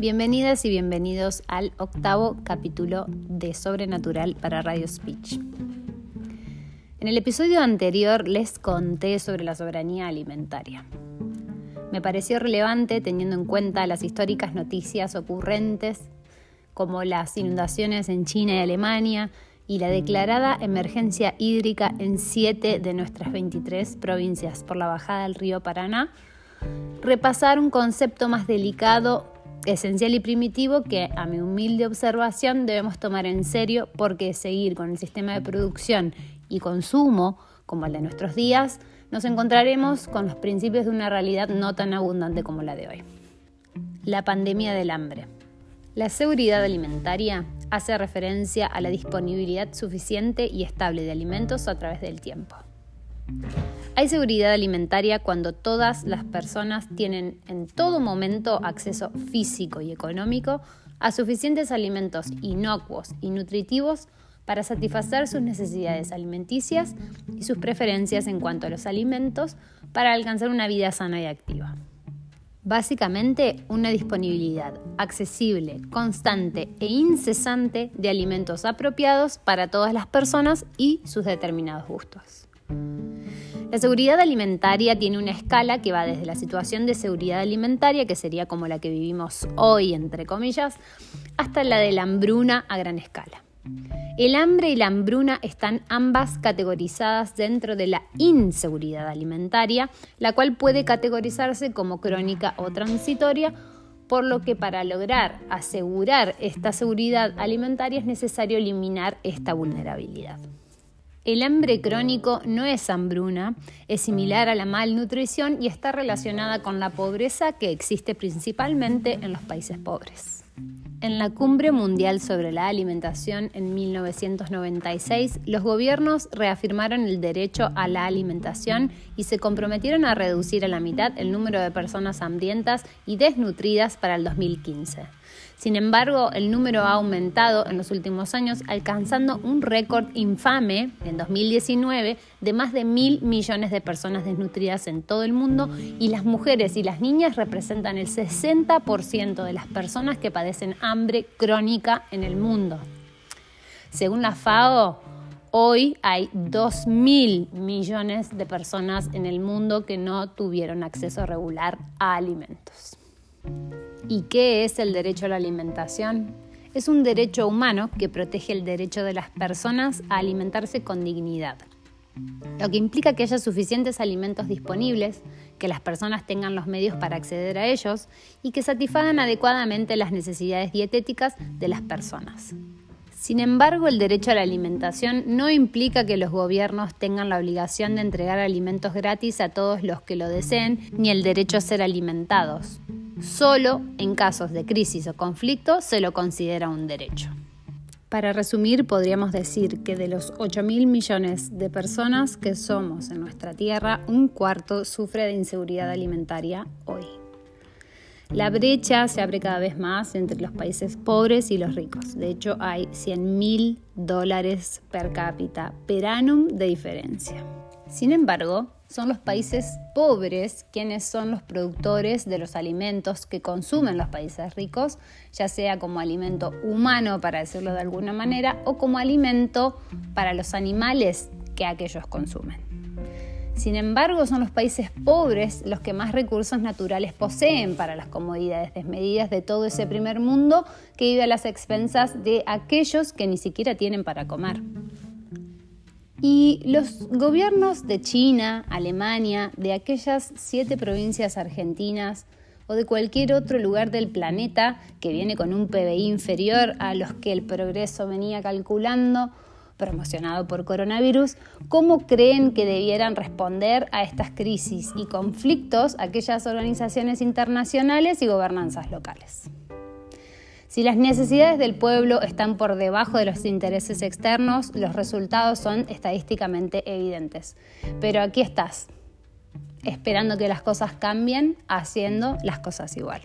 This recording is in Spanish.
Bienvenidas y bienvenidos al octavo capítulo de Sobrenatural para Radio Speech. En el episodio anterior les conté sobre la soberanía alimentaria. Me pareció relevante teniendo en cuenta las históricas noticias ocurrentes como las inundaciones en China y Alemania y la declarada emergencia hídrica en siete de nuestras 23 provincias por la bajada del río Paraná, repasar un concepto más delicado esencial y primitivo que, a mi humilde observación, debemos tomar en serio porque seguir con el sistema de producción y consumo como el de nuestros días, nos encontraremos con los principios de una realidad no tan abundante como la de hoy. La pandemia del hambre. La seguridad alimentaria hace referencia a la disponibilidad suficiente y estable de alimentos a través del tiempo. Hay seguridad alimentaria cuando todas las personas tienen en todo momento acceso físico y económico a suficientes alimentos inocuos y nutritivos para satisfacer sus necesidades alimenticias y sus preferencias en cuanto a los alimentos para alcanzar una vida sana y activa. Básicamente, una disponibilidad accesible, constante e incesante de alimentos apropiados para todas las personas y sus determinados gustos. La seguridad alimentaria tiene una escala que va desde la situación de seguridad alimentaria, que sería como la que vivimos hoy, entre comillas, hasta la de la hambruna a gran escala. El hambre y la hambruna están ambas categorizadas dentro de la inseguridad alimentaria, la cual puede categorizarse como crónica o transitoria, por lo que para lograr asegurar esta seguridad alimentaria es necesario eliminar esta vulnerabilidad. El hambre crónico no es hambruna, es similar a la malnutrición y está relacionada con la pobreza que existe principalmente en los países pobres. En la Cumbre Mundial sobre la Alimentación en 1996, los gobiernos reafirmaron el derecho a la alimentación y se comprometieron a reducir a la mitad el número de personas hambrientas y desnutridas para el 2015. Sin embargo, el número ha aumentado en los últimos años, alcanzando un récord infame en 2019 de más de mil millones de personas desnutridas en todo el mundo y las mujeres y las niñas representan el 60% de las personas que padecen hambre crónica en el mundo. Según la FAO, Hoy hay 2 mil millones de personas en el mundo que no tuvieron acceso regular a alimentos. ¿Y qué es el derecho a la alimentación? Es un derecho humano que protege el derecho de las personas a alimentarse con dignidad, lo que implica que haya suficientes alimentos disponibles, que las personas tengan los medios para acceder a ellos y que satisfagan adecuadamente las necesidades dietéticas de las personas. Sin embargo, el derecho a la alimentación no implica que los gobiernos tengan la obligación de entregar alimentos gratis a todos los que lo deseen, ni el derecho a ser alimentados. Solo en casos de crisis o conflicto se lo considera un derecho. Para resumir, podríamos decir que de los 8 mil millones de personas que somos en nuestra Tierra, un cuarto sufre de inseguridad alimentaria hoy. La brecha se abre cada vez más entre los países pobres y los ricos. De hecho, hay 100 mil dólares per cápita per annum de diferencia. Sin embargo, son los países pobres quienes son los productores de los alimentos que consumen los países ricos, ya sea como alimento humano, para decirlo de alguna manera, o como alimento para los animales que aquellos consumen. Sin embargo, son los países pobres los que más recursos naturales poseen para las comodidades desmedidas de todo ese primer mundo que vive a las expensas de aquellos que ni siquiera tienen para comer. Y los gobiernos de China, Alemania, de aquellas siete provincias argentinas o de cualquier otro lugar del planeta que viene con un PBI inferior a los que el progreso venía calculando, promocionado por coronavirus, cómo creen que debieran responder a estas crisis y conflictos aquellas organizaciones internacionales y gobernanzas locales. Si las necesidades del pueblo están por debajo de los intereses externos, los resultados son estadísticamente evidentes. Pero aquí estás, esperando que las cosas cambien, haciendo las cosas igual.